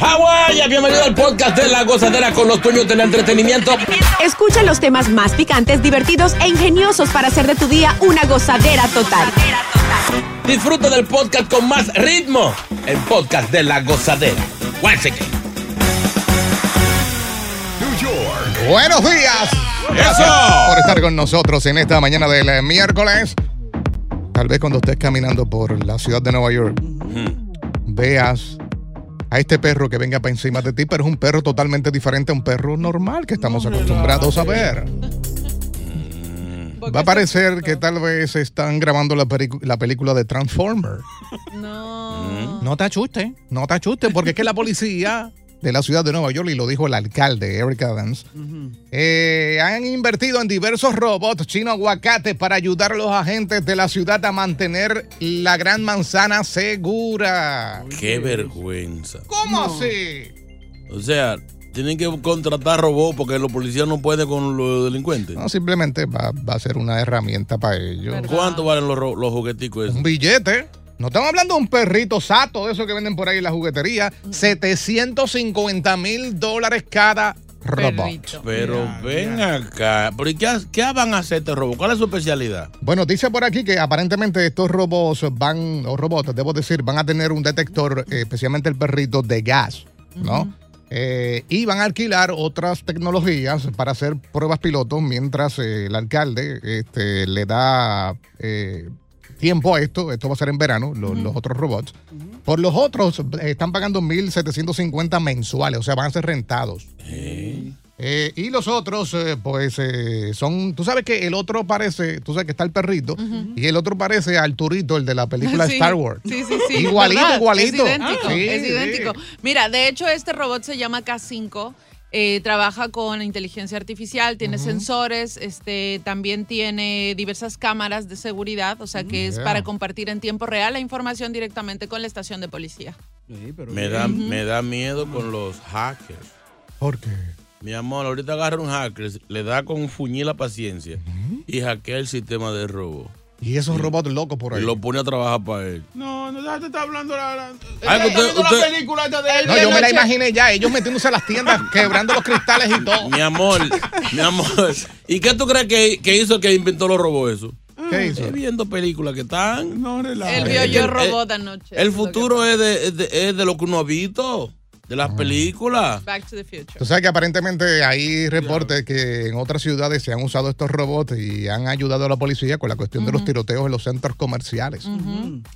Hawái, bienvenido al podcast de La Gozadera con los dueños del entretenimiento. Escucha los temas más picantes, divertidos e ingeniosos para hacer de tu día una gozadera total. Disfruta del podcast con más ritmo. El podcast de La Gozadera. Guáchate. Buenos días. ¡Eso! por estar con nosotros en esta mañana del eh, miércoles. Tal vez cuando estés caminando por la ciudad de Nueva York, veas a este perro que venga para encima de ti, pero es un perro totalmente diferente a un perro normal que estamos acostumbrados a ver. Va a parecer que tal vez están grabando la, película de Transformer. No. No te asustes, no te asustes, porque es que la policía de la ciudad de Nueva York, y lo dijo el alcalde Eric Adams, eh, han invertido en diversos robots chino aguacate para ayudar a los agentes de la ciudad a mantener la gran manzana segura. Qué vergüenza. ¿Cómo así? O sea, tienen que contratar robots porque los policías no pueden con los delincuentes. No, simplemente va, va a ser una herramienta para ellos. ¿Cuánto valen los, los jugueticos esos? Un billete. No estamos hablando de un perrito sato, de esos que venden por ahí en la juguetería. 750 mil dólares cada robot. Pero ven acá. ¿Pero y qué, qué van a hacer este robot? ¿Cuál es su especialidad? Bueno, dice por aquí que aparentemente estos robots van, o robots, debo decir, van a tener un detector, eh, especialmente el perrito, de gas, ¿no? Eh, y van a alquilar otras tecnologías para hacer pruebas pilotos mientras eh, el alcalde este, le da eh, tiempo a esto. Esto va a ser en verano, lo- los otros robots. Por los otros eh, están pagando 1.750 mensuales, o sea, van a ser rentados. Eh, y los otros, eh, pues, eh, son. Tú sabes que el otro parece. Tú sabes que está el perrito. Y el otro parece Arturito, el de la película Sí, Star Wars. Sí, sí, sí. Igualito, ¿verdad? igualito. Es idéntico. Ah, sí, es sí. idéntico. Mira, de hecho, este robot se llama K5. Eh, trabaja con inteligencia artificial, tiene sensores, este, también tiene diversas cámaras de seguridad, o sea que es Yeah. para compartir en tiempo real la información directamente con la estación de policía. Me da, me da miedo con los hackers. ¿Por qué? Mi amor, ahorita agarra un hacker, le da con un fuñil la paciencia y hackea el sistema de robo. Y esos robots locos por ahí. Y lo pone a trabajar para él. No, no, ya te está hablando la, la, Ay, está usted- viendo la usted- película esta de No, yo me la imaginé ya, ellos metiéndose a las tiendas, quebrando los cristales y todo. Mi amor, mi amor. ¿Y qué tú crees que, que hizo el que inventó los robots eso? ¿Qué hizo? Es viendo películas que están. No, Él vio yo robot anoche. El futuro es de, es, de, es de lo que uno ha visto, de las películas. Back to the future. Tú sabes que aparentemente hay reportes que en otras ciudades se han usado estos robots y han ayudado a la policía con la cuestión de los tiroteos en los centros comerciales.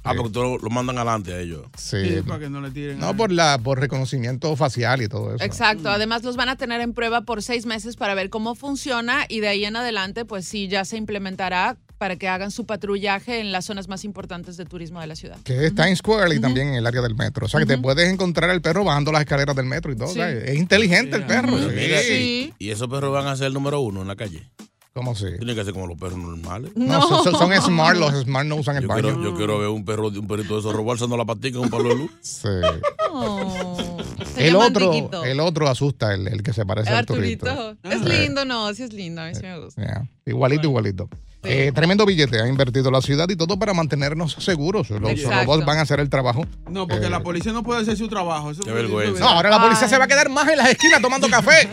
Ah, porque tú lo, lo mandan adelante a ellos. Sí. Sí, para que no le tiren. No, por la por reconocimiento facial y todo eso. Exacto, además los van a tener en prueba por seis meses para ver cómo funciona y de ahí en adelante pues sí ya se implementará para que hagan su patrullaje en las zonas más importantes de turismo de la ciudad. Que es Times Square y también en el área del metro. O sea, que te puedes encontrar el perro bajando las escaleras del metro y todo. Sí. o sea, es inteligente el perro. Sí. y, y esos perros van a ser el número uno en la calle. ¿Cómo así? Tienen que ser como los perros normales. No, son, son- son smart, los smart no usan el Yo baño. quiero, yo quiero ver un perro un perrito de esos alzando la patica con un palo de luz. Sí. Oh, El otro, el otro asusta, el, el que se parece a Arturito. Arturito. Es Sí. lindo, no, sí es lindo, a mí sí me gusta. Yeah. Igualito, igualito. Eh, tremendo billete ha invertido la ciudad y todo para mantenernos seguros. Los robots van a hacer el trabajo. No, porque Eh, la policía no puede hacer su trabajo. Eso Qué vergüenza. No, ahora la policía se va a quedar más en las esquinas tomando café.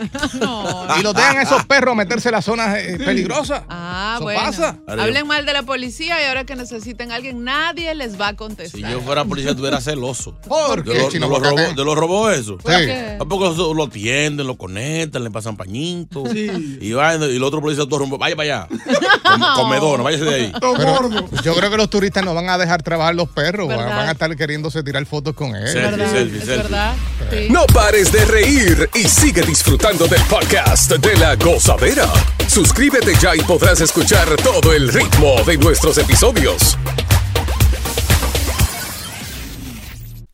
Y los dejan a esos perros meterse en las zonas eh, peligrosas. Ah, Eso bueno. pasa. Hablen mal de la policía y ahora que necesiten a alguien, nadie les va a Si contestar. yo fuera policía, estuviera celoso. ¿Por De, qué, los- de Chino los Aguacate? robos, de los robos eso. Sí. qué? ¿A poco eso lo tienden, lo conectan, le pasan pañitos? Sí. Y, va, y el otro policía todo rumbo, vaya para allá. Como, comedor, no váyase de ahí. Pero yo creo que los turistas no van a dejar trabajar los perros, van a estar queriéndose tirar fotos con él. Selfie, ¿Verdad? selfie, ¿Es selfie. verdad? Sí. No pares de reír y sigue disfrutando del podcast de la gozadera. Suscríbete ya y podrás escuchar todo el ritmo de nuestros episodios.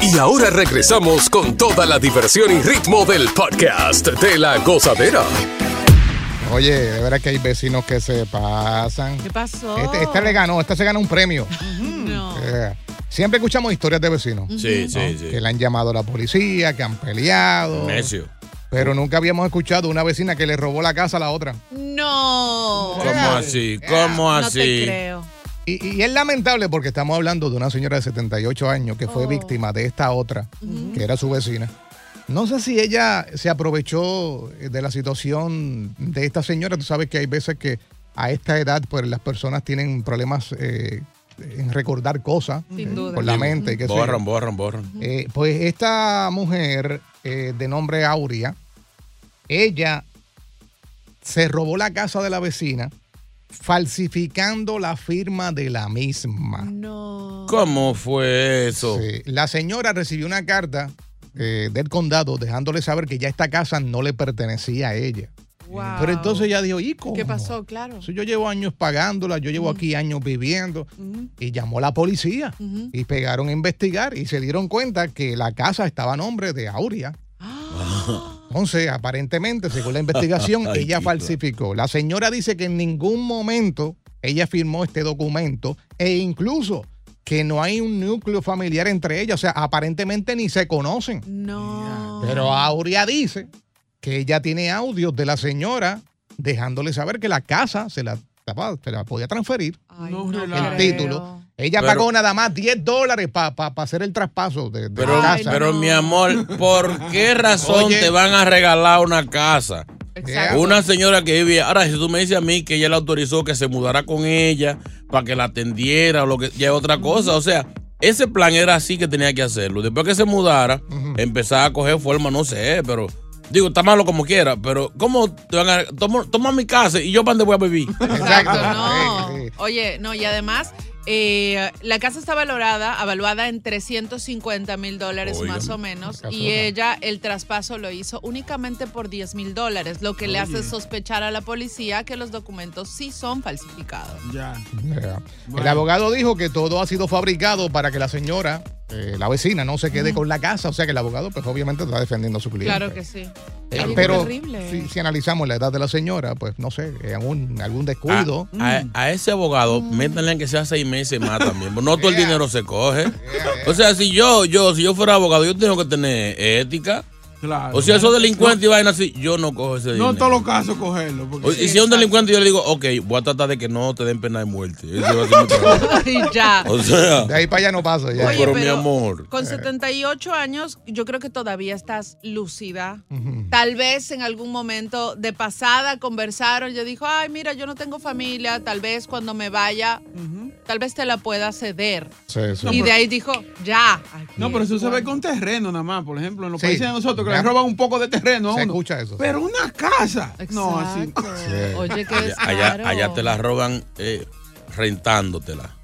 Y ahora regresamos con toda la diversión y ritmo del podcast de la gozadera. Oye, de verdad que hay vecinos que se pasan. ¿Qué pasó? Este, este le ganó, este se ganó un premio. No. Eh, siempre escuchamos historias de vecinos. Sí, sí, ¿no? sí. Que le han llamado a la policía, que han peleado. Necio. Pero nunca habíamos escuchado una vecina que le robó la casa a la otra. No. ¿Cómo así? ¿Cómo No te así? creo. Y, y es lamentable porque estamos hablando de una señora de 78 años que fue Oh. víctima de esta otra, que era su vecina. No sé si ella se aprovechó de la situación de esta señora. Tú sabes que hay veces que a esta edad pues las personas tienen problemas eh, en recordar cosas Sin eh, duda. con la mente. yo. Borran, borran, borran. Eh, pues esta mujer eh, de nombre Aurea, ella se robó la casa de la vecina falsificando la firma de la misma. No. ¿Cómo fue eso? Sí, La señora recibió una carta eh, del condado dejándole saber que ya esta casa no le pertenecía a ella. Wow. Pero entonces ella dijo, ¿y cómo? ¿Qué pasó? Claro. Si yo llevo años pagándola, yo llevo aquí años viviendo. Y llamó a la policía y pegaron a investigar y se dieron cuenta que la casa estaba a nombre de Aurea. Entonces, aparentemente, según la investigación, Ay, ella falsificó. La señora dice que en ningún momento ella firmó este documento e incluso que no hay un núcleo familiar entre ellas. O sea, aparentemente ni se conocen. No. Pero Aurea dice que ella tiene audios de la señora dejándole saber que la casa se la, se la podía transferir Ay, No el creo. título. Ella Pero- pagó nada más 10 dólares para hacer el traspaso de, de Pero, la casa. pero mi amor, ¿por qué razón Oye. te van a regalar una casa? Exacto. Una señora que vive. Ahora, si tú me dices a mí que ella le autorizó que se mudara con ella para que la atendiera o lo que ya es otra cosa. O sea, ese plan era así que tenía que hacerlo. Después que se mudara, empezaba a coger forma, no sé, pero. Digo, está malo como quiera, pero ¿cómo te van a. Toma, toma mi casa y yo para dónde voy a vivir? Exacto, no. Oye, no, y además, eh, la casa está valorada, avaluada en 350 mil dólares más o menos, y ella el traspaso lo hizo únicamente por 10 mil dólares, lo que le hace sospechar a la policía que los documentos sí son falsificados. Ya. Yeah. El Bueno. abogado dijo que todo ha sido fabricado para que la señora, eh, la vecina, no se quede con la casa. O sea que el abogado, pues obviamente está defendiendo a su cliente. Claro que sí. Eh, pero si, si analizamos la edad de la señora, pues no sé, eh, algún, algún descuido. A, a- a ese abogado, métanle en que sea seis meses más también. porque No todo el dinero se coge. O sea, si yo, yo, si yo fuera abogado, yo tengo que tener ética. Claro. O si esos delincuentes y vainas así, yo no cojo ese No dinero. en todos los casos cogerlo. Porque O- y si es un delincuente, yo le digo, ok, voy a tratar de que no te den pena de muerte. Ese va a ser mi trabajo. Y ya. o sea, De ahí para allá no pasa. Ya. Oye, pero, mi pero amor. Con 78 años, yo creo que todavía estás lúcida. Tal vez en algún momento de pasada conversaron, yo dijo, ay, mira, yo no tengo familia, tal vez cuando me vaya, tal vez te la pueda ceder. Sí, sí. y de ahí dijo, ya. Ay, No, pero eso se ve con terreno nada más. Por ejemplo, en los Sí. países de nosotros que Ya. le roban un poco de terreno Se uno. escucha eso. Pero una casa. No, así. Sí. Oye, qué Allá, allá, allá te la roban eh, rentándotela.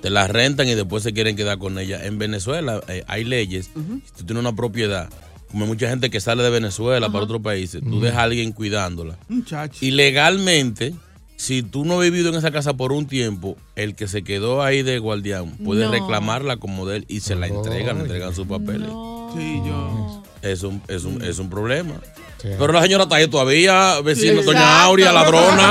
Te la rentan y después se quieren quedar con ella. En Venezuela eh, hay leyes. Si tú tienes una propiedad, como hay mucha gente que sale de Venezuela para otros países, tú dejas a alguien cuidándola. Muchacho. Y legalmente, si tú no has vivido en esa casa por un tiempo, el que se quedó ahí de guardián puede No. reclamarla como de él y se la entregan, le entregan sus papeles. Sí, yo. Es un, es un, es un problema. Pero la señora está ahí todavía, vecino, doña. Aurea, ladrona,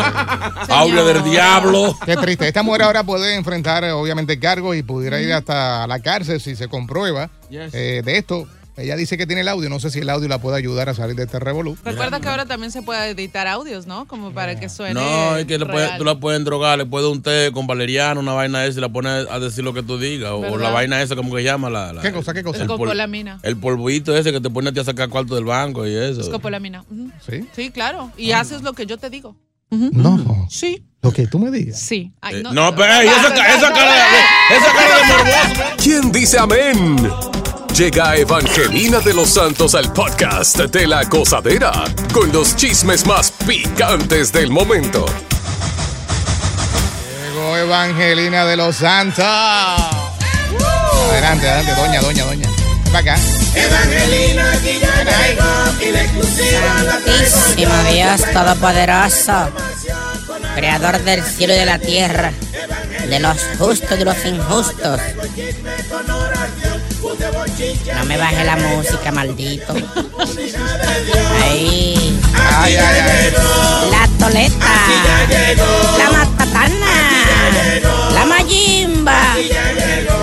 Aurea del diablo. Qué triste. Esta mujer ahora puede enfrentar, eh, obviamente, cargos y pudiera ir hasta la cárcel si se comprueba Yes. eh, de esto. Ella dice que tiene el audio. No sé si el audio la puede ayudar a salir de este revolú. Recuerda que ahora también se puede editar audios, ¿no? Como para que suene. No, es que le puede- tú la puedes drogar, le puedes un té con valeriano, una vaina esa y la pones a decir lo que tú digas. O, o la vaina esa, como que llama la. la- ¿Qué cosa? ¿Qué cosa? El, pol- Escopolamina. el polvito ese que te pone a ti a sacar cuarto del banco y eso. Escopolamina. Ujú. ¿Sí? Sí, claro. Y haces lo que yo te digo. No. Sí. Lo que tú me digas. Sí. Ay, Eh, no, pero esa, esa cara de, esa cara de morboso. ¿Quién dice amén? Llega Evangelina de los Santos al podcast de la gozadera con los chismes más picantes del momento. Llegó Evangelina de los Santos. Adelante, adelante, doña, doña, doña. Ven para acá. Evangelina aquí ya llegó y la exclusiva la. Dios Todopoderoso, Creador del cielo y de la tierra, de los justos y de los injustos. No me baje la música, maldito. Ahí. Ay, ay, ay. La toleta. La matatana. La mayimba.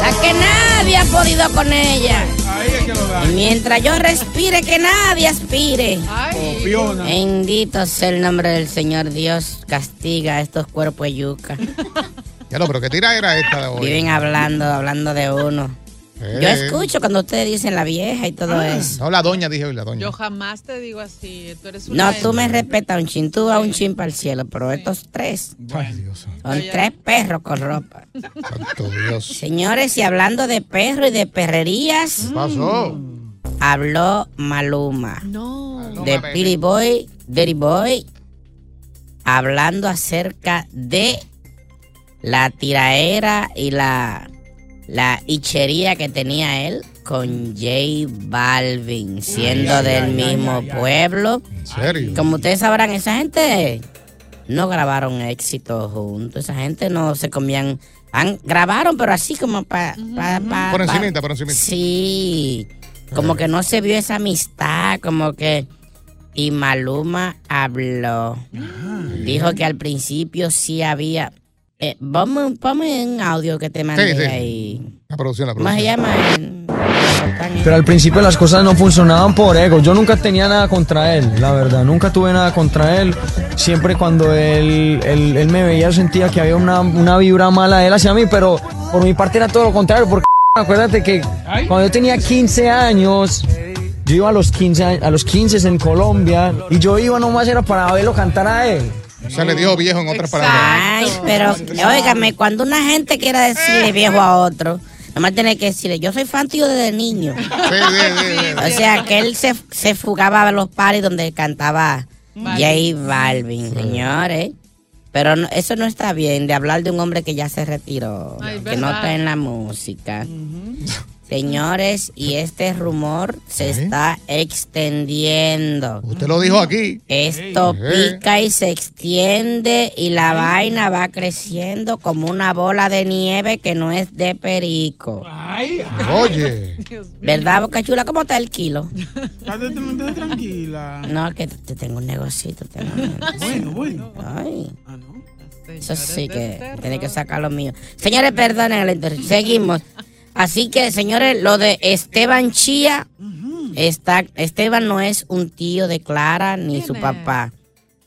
La que nadie ha podido con ella. Y mientras yo respire, que nadie aspire. Copiona. Bendito sea el nombre del Señor Dios. Castiga a estos cuerpos de yuca. Ya lo, pero qué tira era esta de hoy. Viven hablando, hablando de uno. Eh. Yo escucho cuando ustedes dicen la vieja y todo eso. No, la doña, dije hoy, la doña. Yo jamás te digo así. Tú eres una No, tú me respetas un chin, tú vas un chin para el cielo, pero estos tres Ay, Dios. son tres perros con ropa. Santo Dios. Señores, y hablando de perro y de perrerías, ¿Qué pasó? habló Maluma. No. de Piri Boy, Dirty Boy, hablando acerca de la tiraera y la, la hichería que tenía él con J Balvin, siendo del mismo pueblo. ¿En serio? Como ustedes sabrán, esa gente no grabaron éxito juntos, esa gente no se comían, han, grabaron, pero así como para... Por encimita, por encimita. Sí, como que no se vio esa amistad, como que... Y Maluma habló. Dijo que al principio sí había... Eh, ponme, ponme un audio que te mandé Sí, sí. ahí. La producción, la ¿Cómo se producción. llama? El- Pero al principio las cosas no funcionaban por ego. Yo nunca tenía nada contra él, la verdad. Nunca tuve nada contra él. Siempre cuando él, él, él me veía, yo sentía que había una, una vibra mala de él hacia mí, pero por mi parte era todo lo contrario. Porque acuérdate que cuando yo tenía 15 años, yo iba a los 15, años- a los 15 en Colombia y yo iba nomás era para verlo cantar a él. O sea, le dijo viejo en otras palabras. Ay, pero óigame, cuando una gente quiera decirle viejo a otro, nomás tiene que decirle, yo soy fan tuyo desde niño. Sí, sí, sí, sí. O sea, que él se, se fugaba a los paris donde cantaba J Balvin, señores. Pero no- eso no está bien de hablar de un hombre que ya se retiró, Ay, que no está en la música. Señores, y este rumor se ¿Eh? está extendiendo. Usted lo dijo aquí. Esto Eh. pica y se extiende y la vaina va creciendo como una bola de nieve que no es de perico. Ay, Oye. ¿Verdad, Boca Chula? ¿Cómo está el kilo? estate tranquila. No, que te tengo un negocito. tengo un negocito. Bueno, bueno. Ay, Ah, no. eso sí que tiene que sacar lo mío. Señores, perdonen la interrupción. Seguimos. Así que, señores, lo de Esteban Chía, está, Esteban no es un tío de Clara ni su papá.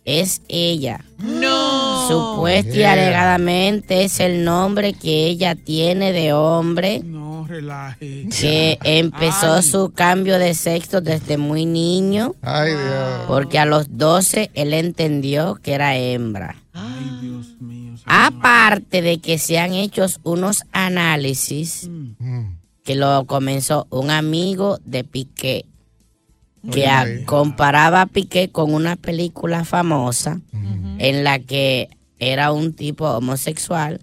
Es ella. No. Supuesta y alegadamente es el nombre que ella tiene de hombre No, relaje. que empezó Ay. su cambio de sexo desde muy niño Ay, Dios. porque a los 12 él entendió que era hembra. Ay, Dios mío. Aparte de que se han hecho unos análisis Mm. que lo comenzó un amigo de Piqué que a- Oye. comparaba a Piqué con una película famosa en la que era un tipo homosexual,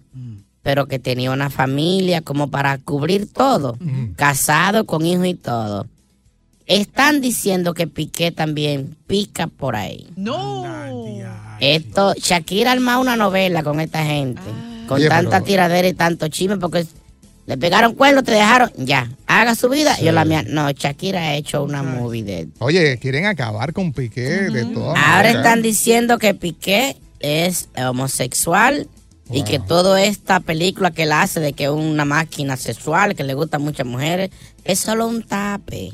pero que tenía una familia como para cubrir todo, casado con hijos y todo. Están diciendo que Piqué también pica por ahí. No. Esto, Shakira arma una novela con esta gente. Con Oye, tanta pero- tiradera y tanto chisme, porque le pegaron cuernos, te dejaron, ya. Haga su vida, yo la mía. No, Shakira ha hecho una movie de Oye, quieren acabar con Piqué de todas Ahora están diciendo que Piqué es homosexual y que toda esta película que él hace de que es una máquina sexual, que le gustan muchas mujeres, es solo un tape.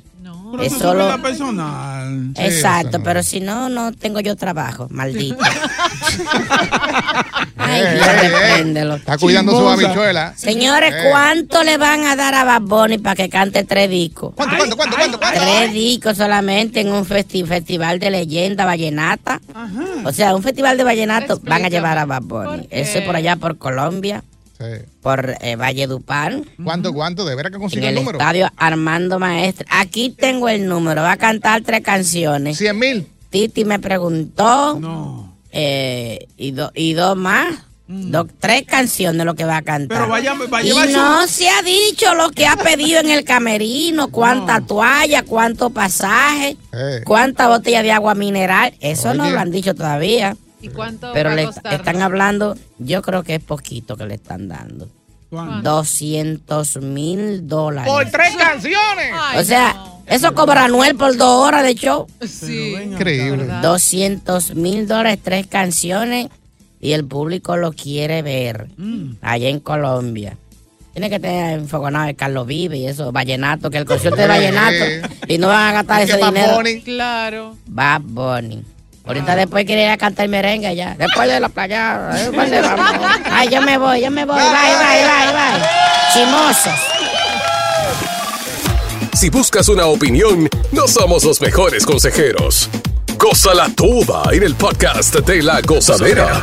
Pero Es solo... vida personal. Exacto, pero si no, no tengo yo trabajo, maldito. Ay, Eh, Dios, eh, eh. Está cuidando su habichuela. Señores, Eh. ¿cuánto le van a dar a Bad Bunny para que cante tres discos? ¿Cuánto, cuánto, cuánto, cuánto? cuánto? Tres discos solamente en un festi- festival de leyenda vallenata. O sea, un festival de vallenato van a llevar a Bad Bunny. Eso es por allá por Colombia, Sí. por eh, Valle Dupán, ¿Cuánto, cuánto? ¿De veras que en consigue el el número? estadio Armando Maestre. Aquí tengo el número. Va a cantar tres canciones. 100 mil. Titi me preguntó. eh, y, do- y dos más. do- tres canciones lo que va a cantar. Pero vaya- va a y su- no se ha dicho lo que ha pedido en el camerino, cuánta toalla, cuánto pasaje, Eh. cuánta botella de agua mineral. Eso no lo han dicho todavía. ¿Y cuánto Pero va a le costar? están hablando, yo creo que es poquito que le están dando. 200 mil dólares. Por tres canciones. Ay, O sea, no. eso cobra Anuel por dos horas de show. Sí. Increíble. 200 mil dólares, tres canciones y el público lo quiere ver Mm. allá en Colombia. Tiene que tener enfogonado el Carlos Vive y eso, Vallenato, que el concierto de Vallenato y no van a gastar ¿Y qué ese Bad dinero. Bunny? Claro. Bad Bunny. Ahorita después quiere ir a cantar merengue ya. Después de la playa. ¿eh? Ay, yo me voy, yo me voy. Bye, bye, bye, bye. Chimosos. Si buscas una opinión, no somos los mejores consejeros. Gózala toda en el podcast de la gozadera.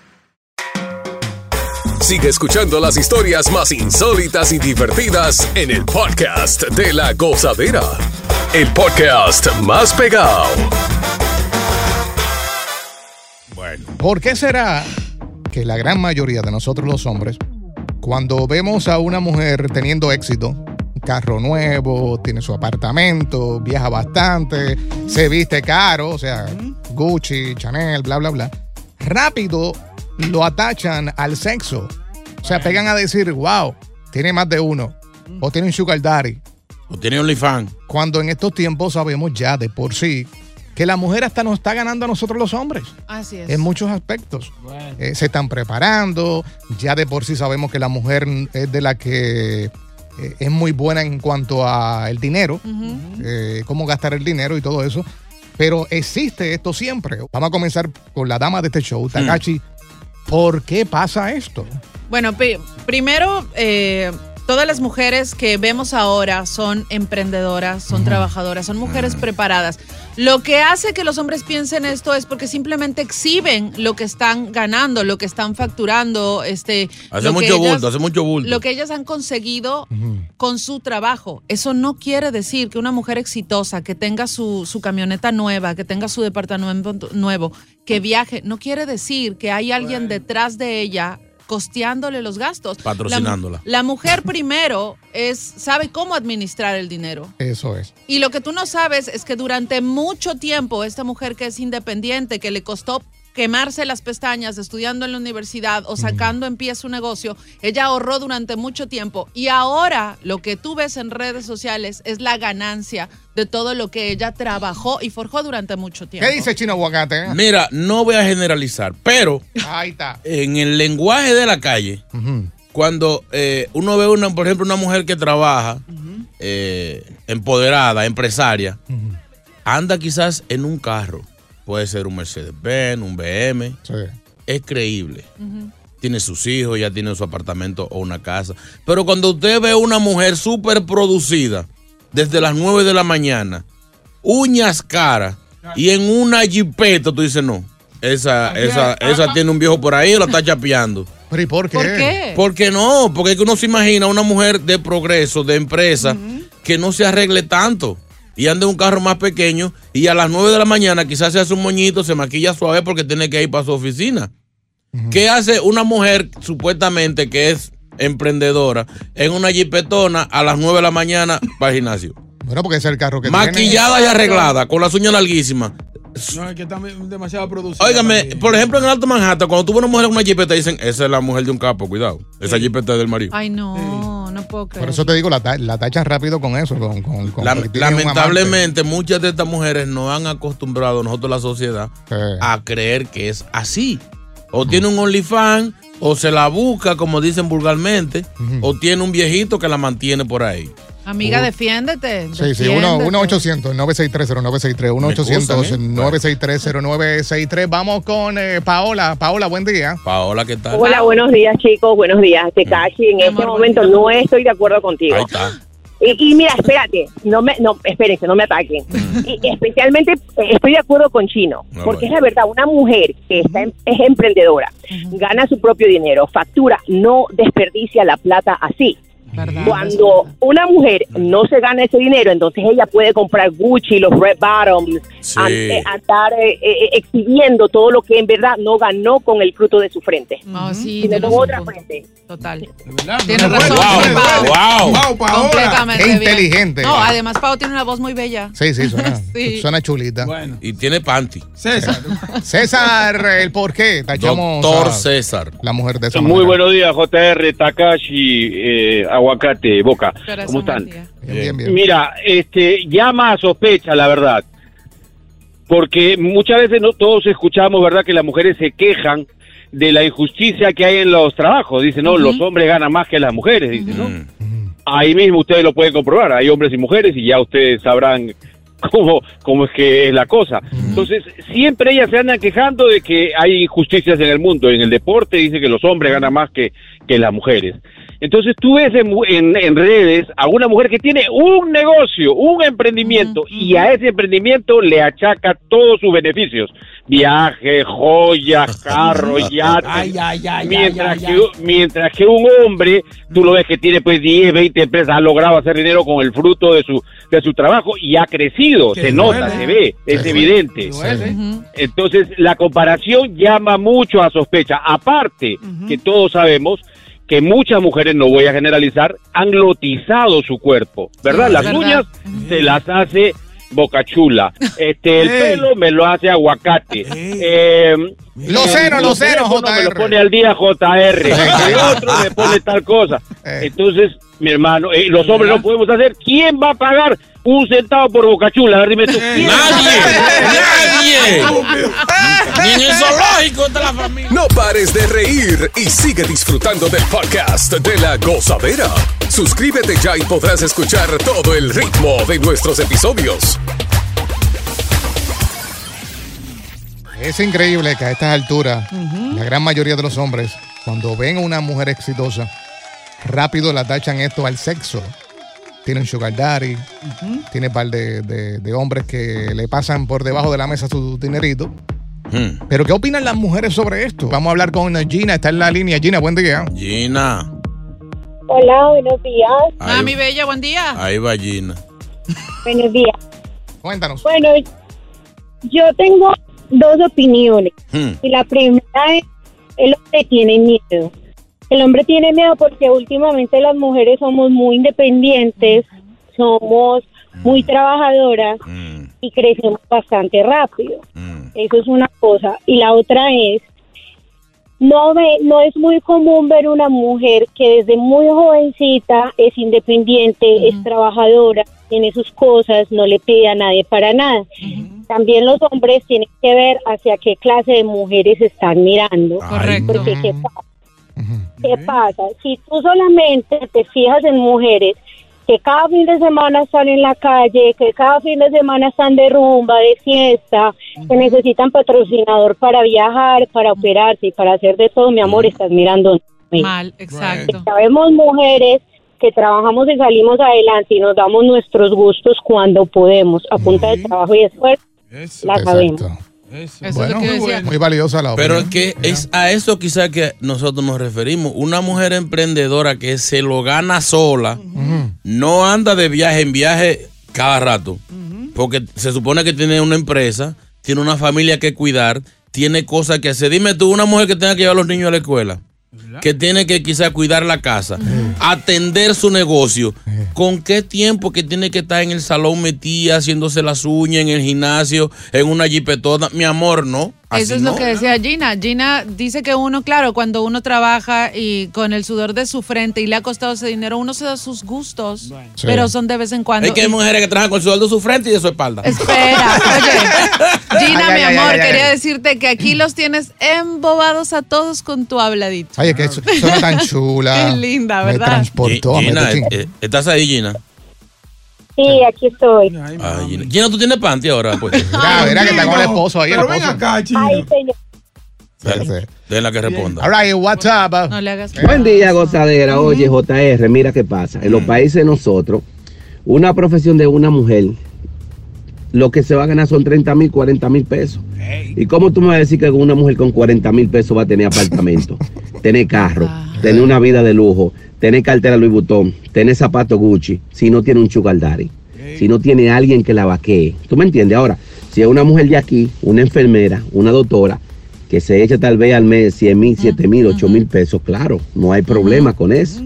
Sigue escuchando las historias más insólitas y divertidas en el podcast de la gozadera. El podcast más pegado. Bueno. ¿Por qué será que la gran mayoría de nosotros los hombres, cuando vemos a una mujer teniendo éxito, carro nuevo, tiene su apartamento, viaja bastante, se viste caro, o sea, Gucci, Chanel, bla, bla, bla, rápido lo atachan al sexo? O sea, pegan a decir, wow, tiene más de uno, o tiene un sugar daddy. O tiene OnlyFans. Cuando en estos tiempos sabemos ya de por sí que la mujer hasta nos está ganando a nosotros los hombres Así es. en muchos aspectos. Eh, se están preparando, ya de por sí sabemos que la mujer es de la que eh, es muy buena en cuanto a el dinero, eh, cómo gastar el dinero y todo eso. Pero existe esto siempre. Vamos a comenzar con la dama de este show, Takachi. ¿Por qué pasa esto? Bueno, pri- primero, eh, todas las mujeres que vemos ahora son emprendedoras, son trabajadoras, son mujeres preparadas. Lo que hace que los hombres piensen esto es porque simplemente exhiben lo que están ganando, lo que están facturando. Este, Hace lo que mucho ellas- bulto, hace mucho bulto. Lo que ellas han conseguido con su trabajo. Eso no quiere decir que una mujer exitosa, que tenga su, su camioneta nueva, que tenga su departamento nuevo, que viaje, no quiere decir que hay alguien detrás de ella costeándole los gastos. La- Patrocinándola. La, mujer primero es sabe cómo administrar el dinero. Eso es. Y lo que tú no sabes es que durante mucho tiempo esta mujer que es independiente, que le costó quemarse las pestañas estudiando en la universidad o sacando en pie su negocio, ella ahorró durante mucho tiempo y ahora lo que tú ves en redes sociales es la ganancia de todo lo que ella trabajó y forjó durante mucho tiempo. ¿Qué dice Chino Aguacate? Mira, no voy a generalizar, pero Ahí está. en el lenguaje de la calle, cuando eh, uno ve, una, por ejemplo, una mujer que trabaja eh, empoderada, empresaria, anda quizás en un carro. Puede ser un Mercedes-Benz, un BM. Es creíble. Tiene sus hijos, ya tiene su apartamento o una casa. Pero cuando usted ve una mujer súper producida, desde las 9 de la mañana, uñas caras, y en una jipeta, tú dices, no, esa, esa, esa tiene un viejo por ahí o la está chapeando. ¿Pero y por qué? ¿Por qué? Porque no, porque es que uno se imagina una mujer de progreso, de empresa, que no se arregle tanto y anda en un carro más pequeño y a las 9 de la mañana quizás se hace un moñito, se maquilla suave porque tiene que ir para su oficina. ¿Qué hace una mujer supuestamente que es emprendedora en una jipetona a las 9 de la mañana para el gimnasio? Bueno, porque ese es el carro que Maquillada y arreglada, con las uñas larguísimas. No, es que está demasiado producido. Óigame, por ejemplo, en el Alto Manhattan, cuando tú ves una mujer en una jipeta, dicen, esa es la mujer de un capo, cuidado. Esa jipeta es del marido. Ay, no, no puedo creer. Por eso te digo, la, la tachan rápido con eso. Con, con, con La- lamentablemente, muchas de estas mujeres nos han acostumbrado, nosotros la sociedad, a creer que es así. O tiene un OnlyFans, o se la busca, como dicen vulgarmente, o tiene un viejito que la mantiene por ahí. Amiga, Uh. defiéndete. Sí, sí, defiéndete. 1-800-963-0963. Me excusan, ¿eh? 1-800-963-0963. Vamos con eh, Paola. Paola, buen día. Paola, ¿qué tal? Hola, buenos días, chicos. Buenos días, Tekashi. En este momento no estoy de acuerdo contigo. Ahí está. Y, y mira, espérate, no me, no, espérense, no me ataquen. Y especialmente eh, estoy de acuerdo con Chino, Ah, porque bueno. es la verdad, una mujer que está en- es emprendedora, gana su propio dinero, factura, no desperdicia la plata así. Cuando una mujer no se gana ese dinero, entonces ella puede comprar Gucci, los Red Bottoms, Sí. eh, andar eh, eh, exhibiendo todo lo que en verdad no ganó con el fruto de su frente. No, sí, sino con otra punto. frente. Total. Tienes no, razón. wow, wow, wow, Paola. Completamente Qué inteligente. No, además Pau tiene una voz muy bella. Sí, sí, suena, Sí. suena chulita. Y tiene panty. César. César, el por qué tachamos Doctor César. la mujer de esa Muy manera. buenos días, JR, Takashi, eh, Aguacate, Boca. ¿Cómo están? Bien, bien, bien. Mira, este, llama a sospecha, la verdad. Porque muchas veces no todos escuchamos, ¿verdad?, que las mujeres se quejan de la injusticia que hay en los trabajos. Dicen, no, los hombres ganan más que las mujeres, dicen, ¿no? Ahí mismo ustedes lo pueden comprobar. Hay hombres y mujeres y ya ustedes sabrán cómo, cómo es que es la cosa. Entonces, siempre ellas se andan quejando de que hay injusticias en el mundo. En el deporte dice que los hombres ganan más que, que las mujeres. Entonces tú ves en, en- en redes a una mujer que tiene un negocio, un emprendimiento, y a ese emprendimiento le achaca todos sus beneficios. Viajes, joyas, carros, yates. Ay, ay, ay, mientras, que, mientras que un hombre, tú lo ves que tiene pues 10, 20 empresas, ha logrado hacer dinero con el fruto de su, de su trabajo y ha crecido, Que se duele. nota, se ve, es evidente. duele. Entonces, la comparación llama mucho a sospecha. Aparte, que todos sabemos que muchas mujeres, no voy a generalizar, han lotizado su cuerpo, ¿verdad? Sí, Las verdad. uñas se las hace bocachula. Este, el Ey. pelo me lo hace aguacate. Eh, Los eh, senos, los senos, teléfonos Me lo JR. pone al día JR. El otro me pone tal cosa. Entonces, mi hermano, eh, los hombres no podemos hacer. ¿Quién va a pagar un centavo por bocachula? A ver, dime tú. ¿quién? ¡Nadie! Ni en el zoológico está la familia. No pares de reír y sigue disfrutando del podcast de la gozadera. Suscríbete ya y podrás escuchar todo el ritmo de nuestros episodios. Es increíble que a estas alturas, la gran mayoría de los hombres, cuando ven a una mujer exitosa, rápido la tachan esto al sexo. Tiene un sugar daddy, tiene un par de, de- de hombres que le pasan por debajo de la mesa su dinerito. Pero ¿qué opinan las mujeres sobre esto? Vamos a hablar con Gina, está en la línea. Gina, buen día. Gina. Hola, buenos días. Ah, mi bella, buen día. Ahí va Gina. Buenos días. Cuéntanos. Bueno, yo tengo dos opiniones. Hmm. Y la primera es, el hombre tiene miedo. El hombre tiene miedo porque últimamente las mujeres somos muy independientes, somos muy trabajadoras y crecemos bastante rápido. Eso es una cosa. Y la otra es, no, ve, no es muy común ver una mujer que desde muy jovencita es independiente, es trabajadora, tiene sus cosas, no le pide a nadie para nada. También los hombres tienen que ver hacia qué clase de mujeres están mirando. Correcto. Porque ¿qué pasa? ¿Qué pasa? Si tú solamente te fijas en mujeres que cada fin de semana están en la calle, que cada fin de semana están de rumba, de fiesta, que necesitan patrocinador para viajar, para operarse y para hacer de todo, mi amor, estás mirando Mal, exacto. Sabemos mujeres que trabajamos y salimos adelante y nos damos nuestros gustos cuando podemos, a punta de trabajo y esfuerzo, la sabemos. Bueno, muy valiosa la Pero opinión. es que es a eso quizás que nosotros nos referimos. Una mujer emprendedora que se lo gana sola, no anda de viaje en viaje cada rato. Porque se supone que tiene una empresa, tiene una familia que cuidar, tiene cosas que hacer. Dime tú, una mujer que tenga que llevar a los niños a la escuela, que tiene que quizás cuidar la casa, atender su negocio, ¿con qué tiempo que tiene que estar en el salón metida, haciéndose las uñas, en el gimnasio, en una jipetona? Mi amor, no. Así Eso es no. lo que decía Gina. Gina dice que uno, claro, cuando uno trabaja y con el sudor de su frente y le ha costado ese dinero, uno se da sus gustos, Sí. pero son de vez en cuando. Es que hay mujeres que trabajan con el sueldo de su frente y de su espalda. Espera, oye, Gina, Ay, mi ay, amor, ay, ay, quería ay. decirte que aquí los tienes embobados a todos con tu habladito. Oye, que su- suena tan chula. Qué linda, Me ¿verdad? transportó. a Gina, Medellín. eh, ¿estás ahí, Gina? Sí, aquí estoy. Ay, Gina. Gina, ¿tú tienes panty ahora? Pues? Mira, mira que está con el esposo ahí. el Pero ven esposo. acá, Ay, chino. señor. Déjala que responda. All right, what's up? No le hagas Buen día, gozadera. Oye, JR, mira qué pasa. En los países de nosotros, una profesión de una mujer, lo que se va a ganar son 30 mil, 40 mil pesos. ¿Y cómo tú me vas a decir que una mujer con 40 mil pesos va a tener apartamento, tener carro, tener una vida de lujo, tener cartera Louis Vuitton, tener zapatos Gucci, si no tiene un sugar daddy, si no tiene alguien que la vaquee? ¿Tú me entiendes? Ahora, si es una mujer de aquí, una enfermera, una doctora, que se echa tal vez al mes 100 mil, 7 mil, 8 mil pesos, claro, no hay problema con eso.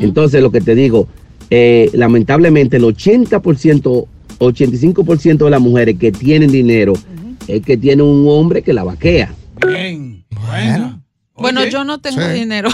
Entonces, lo que te digo, eh, lamentablemente el 80%, 85% de las mujeres que tienen dinero es que tiene un hombre que la vaquea. Bien. Bueno. Bueno, yo no tengo Sí. dinero.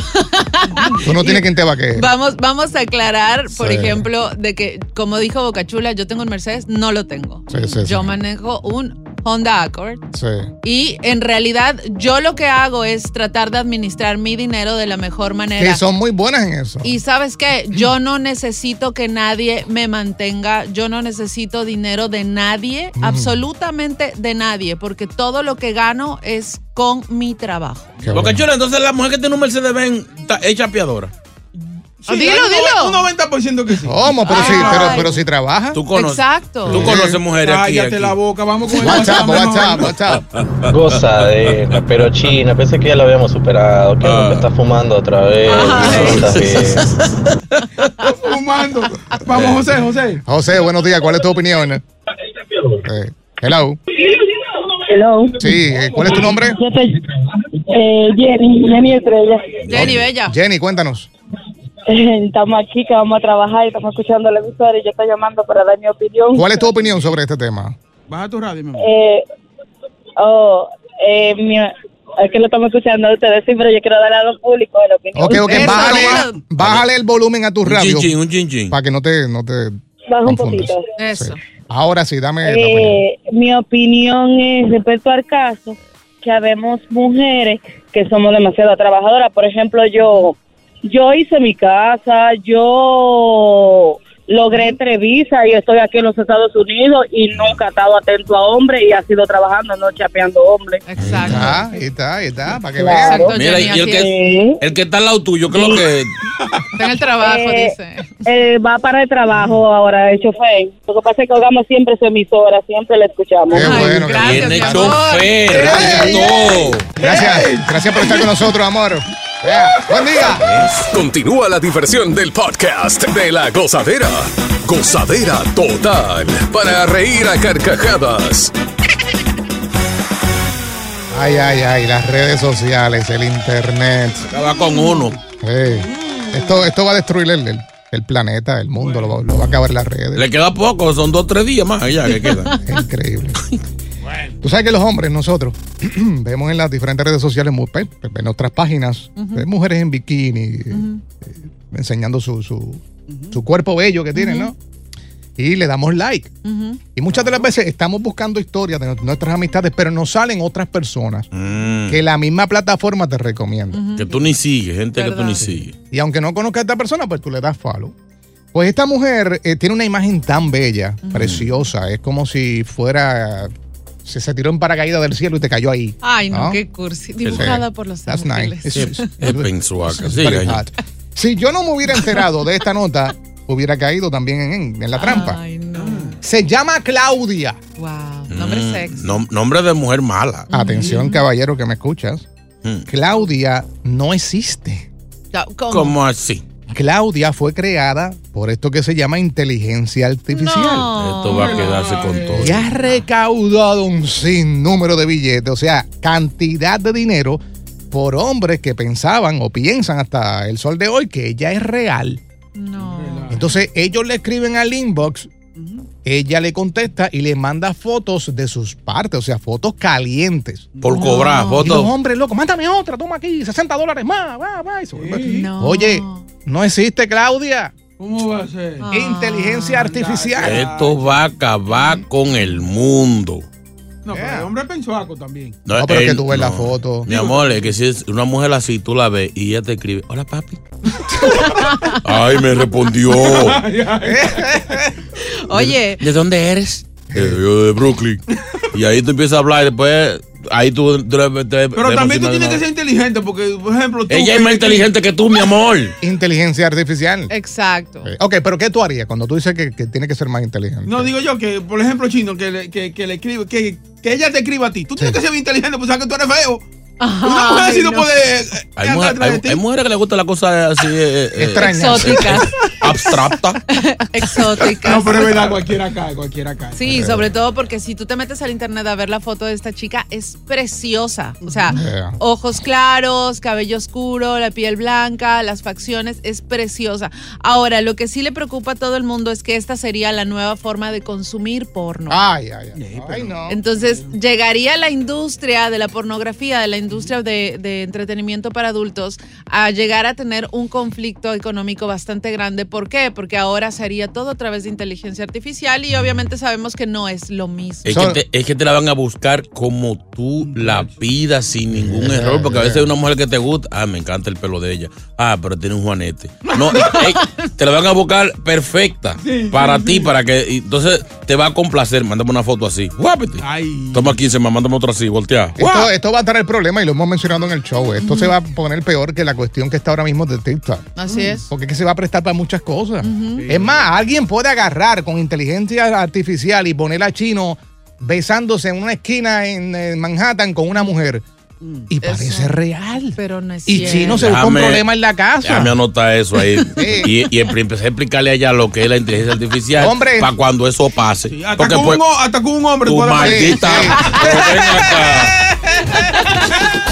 Tú no tienes quien te va a que. Vamos, vamos a aclarar, por Sí. ejemplo, de que, como dijo Bocachula, yo tengo un Mercedes, no lo tengo. Sí. Yo manejo un Honda Accord. Sí. Y en realidad, yo lo que hago es tratar de administrar mi dinero de la mejor manera. Que son muy buenas en eso. Y sabes qué, yo no necesito que nadie me mantenga, yo no necesito dinero de nadie, absolutamente de nadie, porque todo lo que gano es con mi trabajo. Boca Chula, entonces la mujer que tiene un Mercedes Benz es chapeadora. Ah, dilo, dilo. Un 90% que sí. ¿Cómo? Pero, sí, pero, pero si trabaja. Tú conoces, Exacto. tú conoces mujeres aquí. Cállate la boca, vamos con el WhatsApp, WhatsApp, WhatsApp. Gozadera, pero China, pensé que ya lo habíamos superado, que Ah. está fumando otra vez. está bien. Fumando. Vamos, José, José. José, buenos días. ¿Cuál es tu opinión? Eh, hello. Hello. Sí, eh, ¿cuál es tu nombre? Yo soy eh, Jenny, Jenny Estrella. Jenny Bella. Jenny, cuéntanos. Eh, Estamos aquí que vamos a trabajar y estamos escuchando la emisora y yo estoy llamando para dar mi opinión. ¿Cuál es tu opinión sobre este tema? Baja tu radio, mi amor. Eh, oh, eh, mi, es que lo estamos escuchando a ustedes, sí, pero yo quiero dar a los públicos la opinión. Ok, ok, bájale, bájale el volumen a tu Un radio. chin, chin, un chin, chin. Para que no te, no te Baja un poquito. Eso. Ahora sí, dame opinión. Eh, mi opinión es respecto al caso que habemos mujeres que somos demasiado trabajadoras. Por ejemplo, yo yo hice mi casa, yo logré entrevista y estoy aquí en los Estados Unidos y nunca he estado atento a hombres y ha sido trabajando, no chapeando hombres. Exacto. Ah, ahí está, ahí está, para que Claro. vean. Mira, y el que, el que está al lado tuyo, ¿qué es lo que es? Está en el trabajo, Eh, dice. Eh, va para el trabajo ahora, el chofer. Lo que pasa es que hagamos siempre su emisora, siempre la escuchamos. Qué bueno. que- gracias, mi amor. chofer. Gracias, gracias por estar con nosotros, amor. Buen día. Continúa la diversión del podcast de la gozadera. Gozadera total. Para reír a carcajadas. Ay, ay, ay, las redes sociales, el internet. Acaba con uno. Sí. Esto, esto va a destruir el, el- el planeta, el mundo, lo, va- lo va a acabar las redes. Le queda poco, son dos o tres días más allá que quedan. Es Tú sabes que los hombres, nosotros, vemos en las diferentes redes sociales, pe- pe- en nuestras páginas, eh, mujeres en bikini, eh, eh, enseñando su, su, su cuerpo bello que tienen, ¿no? Y le damos like. Y muchas de las veces estamos buscando historias de nuestras amistades, pero nos salen otras personas Mm. que la misma plataforma te recomienda. Que tú ni sigues, gente que tú ni sigues. Y aunque no conozcas a esta persona, pues tú le das follow. Pues esta mujer eh, tiene una imagen tan bella, preciosa. Es como si fuera. Se, se tiró en paracaídas del cielo y te cayó ahí. Ay, no, qué cursi. Dibujada por los That's ángeles. nice. It's- Es pensuaca. it's. Si yo no me hubiera enterado de esta nota, hubiera caído también en, en la trampa. Ay, no. Se llama Claudia. Wow. Nombre Mm, sexy. nom- nombre de mujer mala. Atención, caballero que me escuchas. Mm. Claudia no existe. ¿Cómo? ¿Cómo así? Claudia fue creada por esto que se llama inteligencia artificial. Esto va a quedarse con todo. Y ha recaudado un sinnúmero de billetes, o sea, cantidad de dinero por hombres que pensaban o piensan hasta el sol de hoy que ella es real. Entonces ellos le escriben al inbox, ella le contesta y le manda fotos de sus partes, o sea, fotos calientes. Por cobrar, Y fotos. los hombres, loco, mándame otra, toma aquí, 60 dólares más, va, va. y se vuelve- Oye, no existe Claudia. ¿Cómo va a ser? Inteligencia artificial. Esto va a acabar con el mundo. No, pero el hombre pensó algo también. No, pero él- que tú ves la no. foto. Mi amor, es que si es una mujer así, tú la ves y ella te escribe, hola papi. Ay, me respondió. Oye. ¿De dónde eres? Eh, yo de Brooklyn. Y ahí tú empiezas a hablar y después ahí tú... tú te- Pero te también tú tienes que ser inteligente porque, por ejemplo, tú. Ella es más inteligente que tú, mi amor. Inteligencia artificial. Exacto. Eh, Ok, pero ¿qué tú harías cuando tú dices que, que tiene que ser más inteligente? No, digo yo que, por ejemplo, Chino, que le, que, que le escribe, que, que ella te escriba a ti. Tú tienes que ser bien inteligente, pues sabes que tú eres feo. Una mujer así no, puede. eh, Hay, andar mujer- atrás de hay- ti. hay mujeres que les gustan las cosas así... eh, eh, Exóticas. Abstractas. Exóticas. No, pero es verdad, cualquiera cae, cualquiera cae. Sí, sobre todo porque si tú te metes al internet a ver la foto de esta chica, es preciosa. O sea, Yeah. ojos claros, cabello oscuro, la piel blanca, las facciones, es preciosa. Ahora, lo que sí le preocupa a todo el mundo es que esta sería la nueva forma de consumir porno. Ay, ay, ay. Ay, no. Entonces, llegaría la industria de la pornografía, de la industria de, de entretenimiento para adultos, a llegar a tener un conflicto económico bastante grande. ¿Por qué? Porque ahora se haría todo a través de inteligencia artificial y obviamente sabemos que no es lo mismo. Es que, te, es que te la van a buscar como tú la pidas sin ningún error, porque a veces hay una mujer que te gusta, ah, me encanta el pelo de ella, ah, pero tiene un juanete. No, ey, te la van a buscar perfecta para ti, para que, entonces te va a complacer, mándame una foto así, guápete. Toma 15 más, mándame otra así, voltea. Esto, esto va a tener problema y lo hemos mencionado en el show. Esto se va a poner peor que la cuestión que está ahora mismo de TikTok. Así es. Porque es que se va a prestar para muchas cosas. Es más, alguien puede agarrar con inteligencia artificial y poner a Chino besándose en una esquina en, Manhattan con una mujer. Y parece real. Pero no es Y cierto. Chino se busca un problema en la casa. Déjame anotar eso ahí. y, y empecé a explicarle a ella lo que es la inteligencia artificial Hombre. para cuando eso pase. Hasta Porque con, pues, un, hasta con un hombre tu maldita. Pero ven acá.